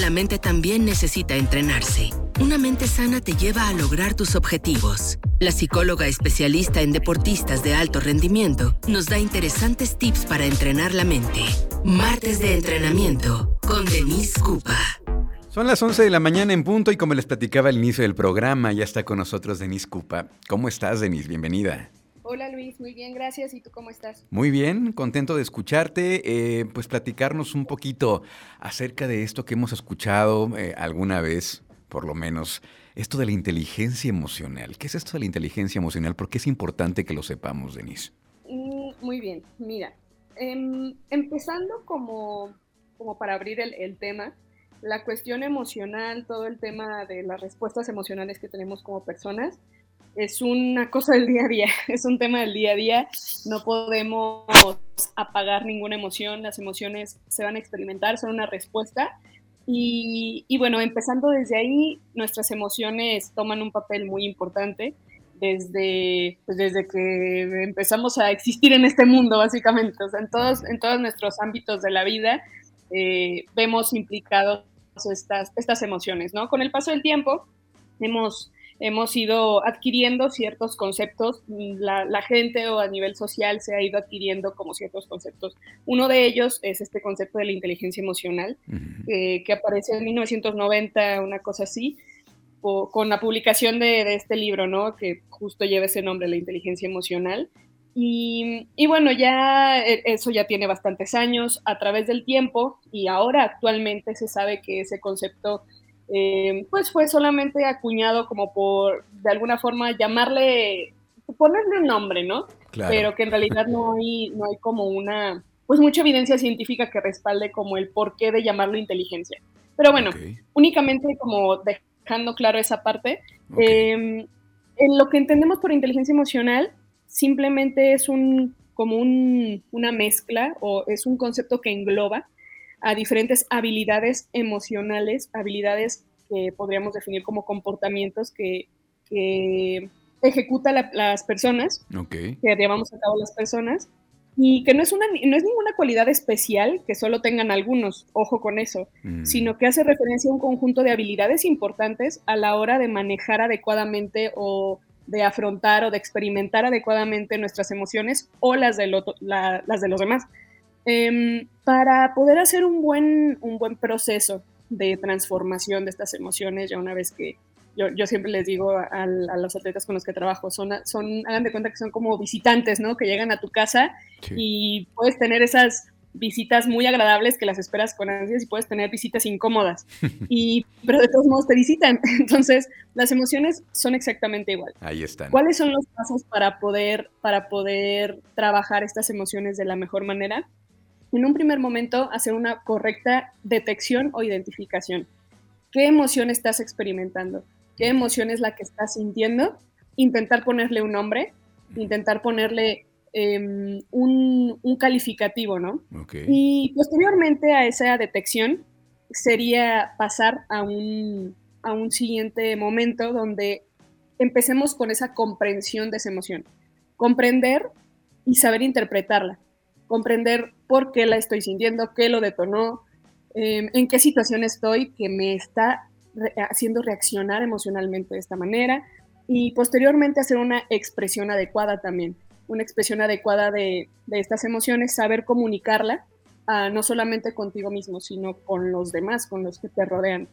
La mente también necesita entrenarse. Una mente sana te lleva a lograr tus objetivos. La psicóloga especialista en deportistas de alto rendimiento nos da interesantes tips para entrenar la mente. Martes de entrenamiento con Denise Cupa. Son las 11 de la mañana en punto y como les platicaba al inicio del programa, ya está con nosotros Denise Cupa. ¿Cómo estás, Denise? Bienvenida. Hola Luis, muy bien, gracias. ¿Y tú cómo estás? Muy bien, contento de escucharte. Eh, pues platicarnos un poquito acerca de esto que hemos escuchado eh, alguna vez, por lo menos, esto de la inteligencia emocional. ¿Qué es esto de la inteligencia emocional? ¿Por qué es importante que lo sepamos, Denise? Mm, muy bien, mira, em, empezando como, como para abrir el, el tema, la cuestión emocional, todo el tema de las respuestas emocionales que tenemos como personas, es una cosa del día a día, es un tema del día a día. No podemos apagar ninguna emoción, las emociones se van a experimentar, son una respuesta. Y, bueno, empezando desde ahí, nuestras emociones toman un papel muy importante desde, pues desde que empezamos a existir en este mundo, básicamente. en todos, en todos nuestros ámbitos de la vida eh, vemos implicados estas, estas emociones, ¿no? Con el paso del tiempo hemos hemos ido adquiriendo ciertos conceptos, la, gente o a nivel social se ha ido adquiriendo como ciertos conceptos. Uno de ellos es este concepto de la inteligencia emocional, eh, que aparece en 1990, una cosa así, o, con la publicación de, este libro, ¿no? Que justo lleva ese nombre, la inteligencia emocional. Y, y, bueno, ya e, eso ya tiene bastantes años a través del tiempo y ahora actualmente se sabe que ese concepto eh, pues fue solamente acuñado como por, de alguna forma, llamarle, ponerle un nombre, ¿no? Pero que en realidad no hay, no hay como una, pues mucha evidencia científica que respalde como el porqué de llamarlo inteligencia. Pero bueno, únicamente como dejando claro esa parte, em, en lo que entendemos por inteligencia emocional simplemente es un, como un, una mezcla o es un concepto que engloba a diferentes habilidades emocionales, habilidades que podríamos definir como comportamientos que, que ejecutan las personas, que llevamos a cabo las personas, y que no es, una, no es ninguna cualidad especial que solo tengan algunos, ojo con eso, mm. sino que hace referencia a un conjunto de habilidades importantes a la hora de manejar adecuadamente o de afrontar o de experimentar adecuadamente nuestras emociones o las de, las de los demás. Em, para poder hacer un buen, un buen proceso de transformación de estas emociones, ya una vez que yo, yo siempre les digo a, los atletas con los que trabajo, son, son, hagan de cuenta que son como visitantes, ¿no? Que llegan a tu casa y puedes tener esas visitas muy agradables que las esperas con ansias y puedes tener visitas incómodas. Y, pero de todos modos te visitan. Entonces, las emociones son exactamente igual. Ahí están. ¿Cuáles son los pasos para poder, para poder trabajar estas emociones de la mejor manera? En un primer momento hacer una correcta detección o identificación. ¿Qué emoción estás experimentando? ¿Qué emoción es la que estás sintiendo? Intentar ponerle un nombre, intentar ponerle em, un, calificativo, ¿no? Y posteriormente a esa detección sería pasar a un, a un siguiente momento donde empecemos con esa comprensión de esa emoción. Comprender y saber interpretarla comprender por qué la estoy sintiendo, qué lo detonó, em, en qué situación estoy que me está haciendo reaccionar emocionalmente de esta manera y posteriormente hacer una expresión adecuada también, una expresión adecuada de, estas emociones, saber comunicarla ah, no solamente contigo mismo, sino con los demás, con los que te rodean.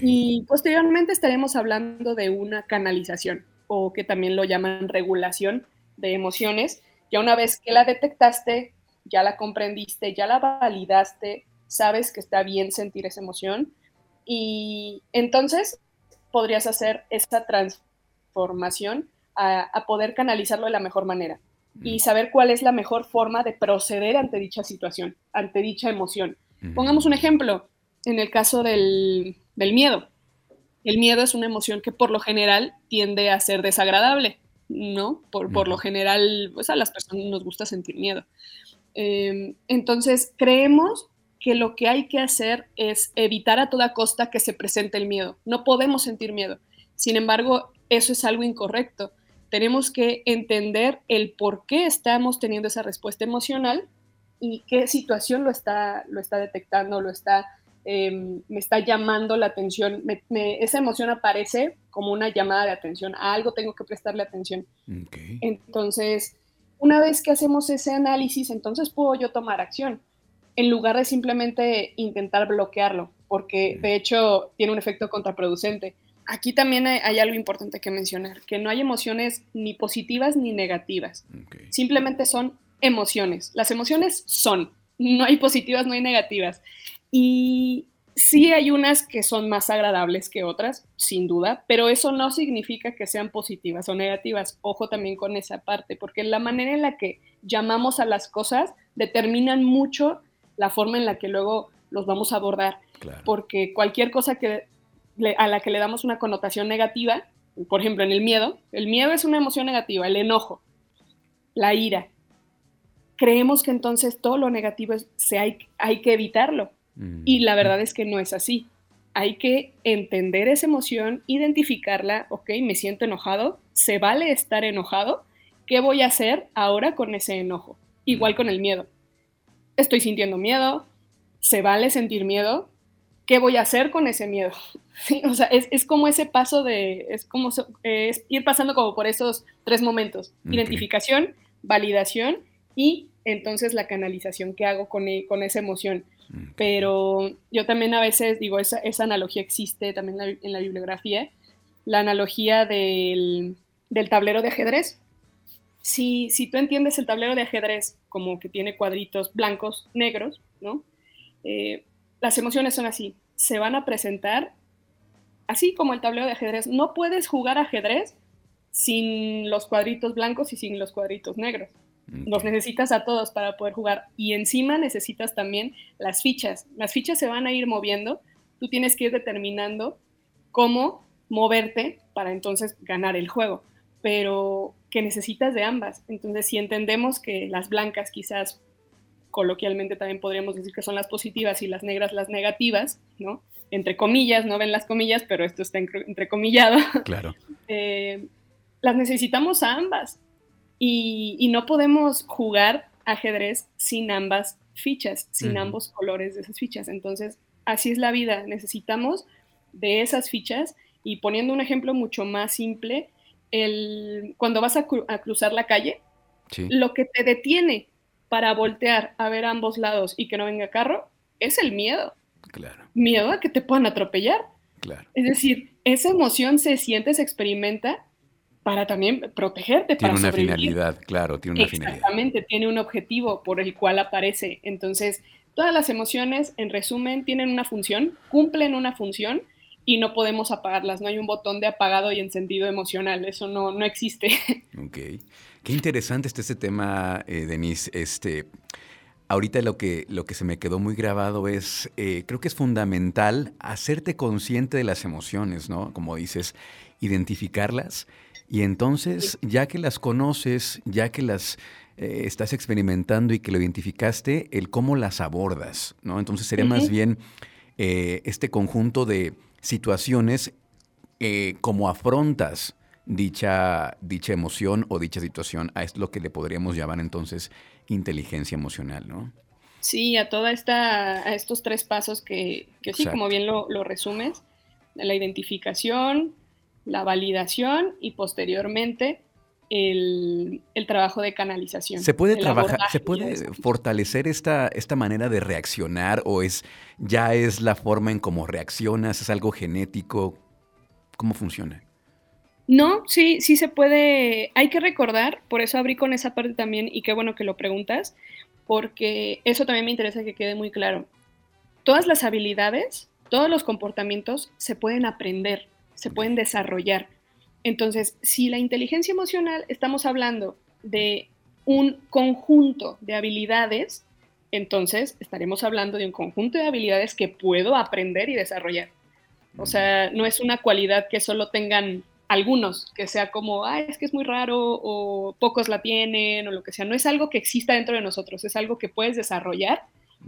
Y posteriormente estaremos hablando de una canalización o que también lo llaman regulación de emociones. Ya una vez que la detectaste, ya la comprendiste, ya la validaste, sabes que está bien sentir esa emoción y entonces podrías hacer esa transformación a, poder canalizarlo de la mejor manera y saber cuál es la mejor forma de proceder ante dicha situación, ante dicha emoción. Pongamos un ejemplo, en el caso del, miedo. El miedo es una emoción que por lo general tiende a ser desagradable, ¿no? Por, por lo general, pues a las personas nos gusta sentir miedo. Em, entonces, creemos que lo que hay que hacer es evitar a toda costa que se presente el miedo. No podemos sentir miedo. Sin embargo, eso es algo incorrecto. Tenemos que entender el por qué estamos teniendo esa respuesta emocional y qué situación lo está, lo está detectando, lo está em, me está llamando la atención, esa emoción aparece como una llamada de atención, a algo tengo que prestarle atención. Entonces, una vez que hacemos ese análisis, entonces puedo yo tomar acción, en lugar de simplemente intentar bloquearlo, porque de hecho tiene un efecto contraproducente. Aquí también hay, algo importante que mencionar, que no hay emociones ni positivas ni negativas, simplemente son emociones. Las emociones son, no hay positivas, no hay negativas. Y sí hay unas que son más agradables que otras, sin duda, pero eso no significa que sean positivas o negativas. Ojo también con esa parte, porque la manera en la que llamamos a las cosas determinan mucho la forma en la que luego los vamos a abordar. Porque cualquier cosa que a la que le damos una connotación negativa, por ejemplo, en el miedo, el miedo es una emoción negativa, el enojo, la ira, creemos que entonces todo lo negativo se hay, hay que evitarlo. Mm. Y la verdad es que no es así. Hay que entender esa emoción, identificarla, ok, me siento enojado, se vale estar enojado, ¿qué voy a hacer ahora con ese enojo? Igual con el miedo. Estoy sintiendo miedo, se vale sentir miedo, ¿qué voy a hacer con ese miedo? o sea, es, como ese paso de, es como es ir pasando como por esos tres momentos, identificación, validación y entonces la canalización que hago con, e, con esa emoción. Pero yo también a veces digo, esa, analogía existe también en la, bibliografía, la analogía del, tablero de ajedrez. Si, si, tú entiendes el tablero de ajedrez como que tiene cuadritos blancos, negros, ¿no? Eh, las emociones son así, se van a presentar así como el tablero de ajedrez. No puedes jugar ajedrez sin los cuadritos blancos y sin los cuadritos negros. Los necesitas a todos para poder jugar. Y encima necesitas también las fichas. Las fichas se van a ir moviendo. Tú tienes que ir determinando cómo moverte para entonces ganar el juego. Pero que necesitas de ambas. Entonces, si entendemos que las blancas quizás coloquialmente también podríamos decir que son las positivas y las negras las negativas, ¿no? Entre comillas, no ven las comillas, pero esto está entrecomillado. Claro. Eh, las necesitamos a ambas y, no podemos jugar ajedrez sin ambas fichas, sin ambos colores de esas fichas. Entonces, así es la vida. Necesitamos de esas fichas y poniendo un ejemplo mucho más simple, el, cuando vas a, cruzar la calle, lo que te detiene para voltear a ver ambos lados y que no venga carro es el miedo. Claro. Miedo a que te puedan atropellar. Claro. Es decir, esa emoción se siente, se experimenta para también protegerte. Tiene una finalidad, claro, tiene una finalidad. Exactamente, tiene un objetivo por el cual aparece. Entonces, todas las emociones, en resumen, tienen una función, cumplen una función y no podemos apagarlas. No hay un botón de apagado y encendido emocional, eso no, no existe. Ok. Qué interesante está este tema, eh, Denise. Este, ahorita lo que, lo que se me quedó muy grabado es, eh, creo que es fundamental hacerte consciente de las emociones, ¿no? Como dices, identificarlas y entonces, ya que las conoces, ya que las eh, estás experimentando y que lo identificaste, el cómo las abordas, ¿no? Entonces sería más bien eh, este conjunto de situaciones, eh, cómo afrontas dicha, dicha emoción o dicha situación, a esto lo que le podríamos llamar entonces inteligencia emocional, ¿no? Sí, a toda esta, a estos tres pasos que, que sí, como bien lo, lo resumes, la identificación, la validación y posteriormente el, trabajo de canalización. ¿Se puede trabajar, se puede fortalecer esta, esta manera de reaccionar o es ya es la forma en cómo reaccionas, es algo genético? ¿Cómo funciona? No, sí, sí se puede. Hay que recordar, por eso abrí con esa parte también y qué bueno que lo preguntas, porque eso también me interesa que quede muy claro. Todas las habilidades, todos los comportamientos se pueden aprender se pueden desarrollar. Entonces, si la inteligencia emocional estamos hablando de un conjunto de habilidades, entonces estaremos hablando de un conjunto de habilidades que puedo aprender y desarrollar. O sea, no es una cualidad que solo tengan algunos, que sea como, ah, es que es muy raro o pocos la tienen o lo que sea. No es algo que exista dentro de nosotros, es algo que puedes desarrollar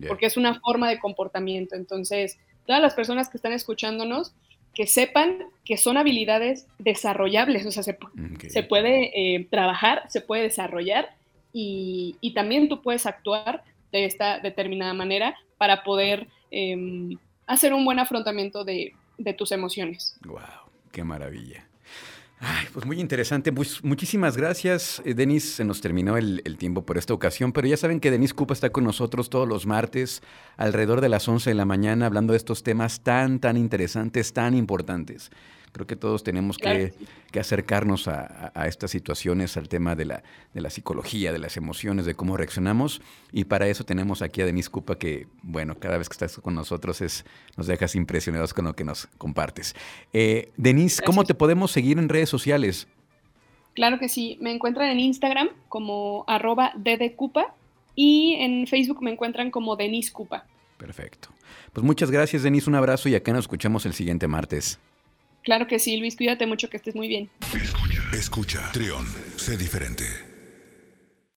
porque es una forma de comportamiento. Entonces, todas las personas que están escuchándonos, que sepan que son habilidades desarrollables, o sea, se, puede eh, trabajar, se puede desarrollar y, también tú puedes actuar de esta determinada manera para poder em, hacer un buen afrontamiento de, tus emociones. ¡Wow! ¡Qué maravilla! Ay, pues muy interesante. Pues muchísimas gracias, eh, Denis. Se nos terminó el, el, tiempo por esta ocasión, pero ya saben que Denis Cupa está con nosotros todos los martes alrededor de las 11 de la mañana hablando de estos temas tan, tan interesantes, tan importantes. Creo que todos tenemos que, acercarnos a, estas situaciones, al tema de la, de la psicología, de las emociones, de cómo reaccionamos. Y para eso tenemos aquí a Denise Cupa, que, bueno, cada vez que estás con nosotros es, nos dejas impresionados con lo que nos compartes. Eh, Denise, ¿cómo te podemos seguir en redes sociales? Claro que sí, me encuentran en Instagram como arroba ddcupa y en Facebook me encuentran como Denise Cupa. Perfecto. Pues muchas gracias, Denise. Un abrazo y acá nos escuchamos el siguiente martes. Claro que sí, Luis, cuídate mucho, que estés muy bien. Escucha, escucha, Trión, sé diferente.